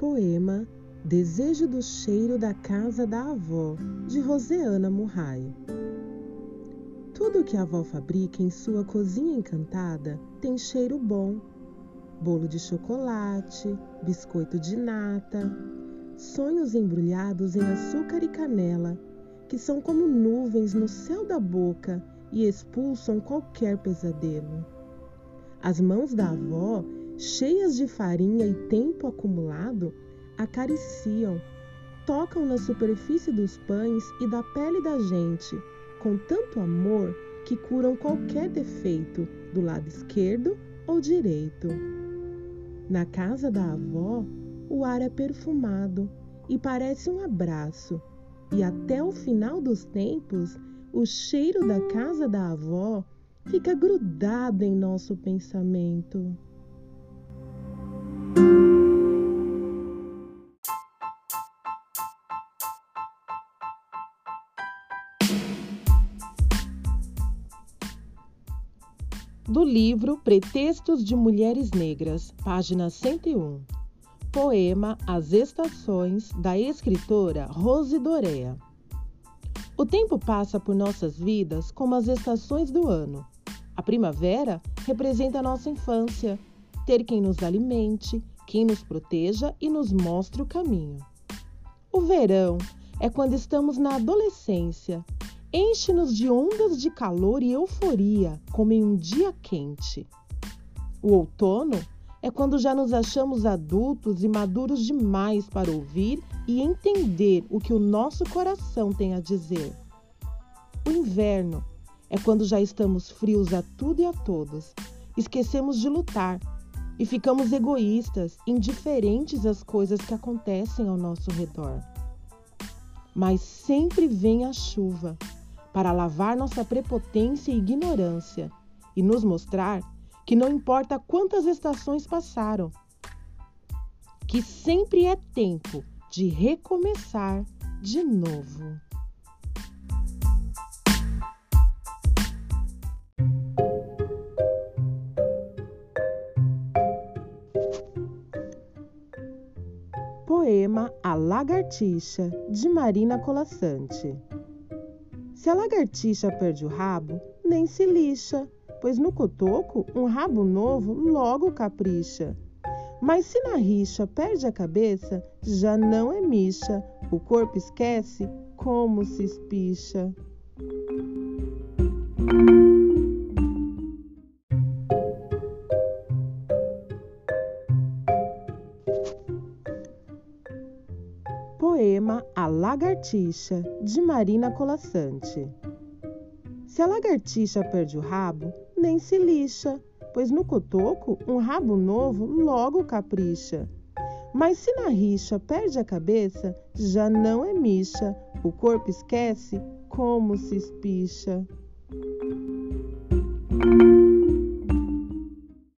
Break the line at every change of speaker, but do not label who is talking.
Poema Desejo do Cheiro da Casa da Avó, de Roseana Murray. Tudo que a avó fabrica em sua cozinha encantada tem cheiro bom. Bolo de chocolate, biscoito de nata, sonhos embrulhados em açúcar e canela, que são como nuvens no céu da boca e expulsam qualquer pesadelo. As mãos da avó, cheias de farinha e tempo acumulado, acariciam, tocam na superfície dos pães e da pele da gente, com tanto amor que curam qualquer defeito do lado esquerdo ou direito. Na casa da avó, o ar é perfumado e parece um abraço, e até o final dos tempos, o cheiro da casa da avó fica grudado em nosso pensamento. Do livro Pretextos de Mulheres Negras, página 101. Poema As Estações, da escritora Rose Dorea. O tempo passa por nossas vidas como as estações do ano. A primavera representa a nossa infância, ter quem nos alimente, quem nos proteja e nos mostre o caminho. O verão é quando estamos na adolescência, enche-nos de ondas de calor e euforia, como em um dia quente. O outono é quando já nos achamos adultos e maduros demais para ouvir e entender o que o nosso coração tem a dizer. O inverno é quando já estamos frios a tudo e a todos, esquecemos de lutar e ficamos egoístas, indiferentes às coisas que acontecem ao nosso redor. Mas sempre vem a chuva para lavar nossa prepotência e ignorância e nos mostrar que não importa quantas estações passaram, que sempre é tempo de recomeçar de novo. Poema A Lagartixa, de Marina Colassante. Se a lagartixa perde o rabo, nem se lixa, pois no cotoco um rabo novo logo capricha. Mas se na rixa perde a cabeça, já não é micha, o corpo esquece como se espicha. Poema A Lagartixa, de Marina Colassante. Se a lagartixa perde o rabo, nem se lixa, pois no cotoco um rabo novo logo capricha. Mas se na rixa perde a cabeça, já não é micha, o corpo esquece como se espicha.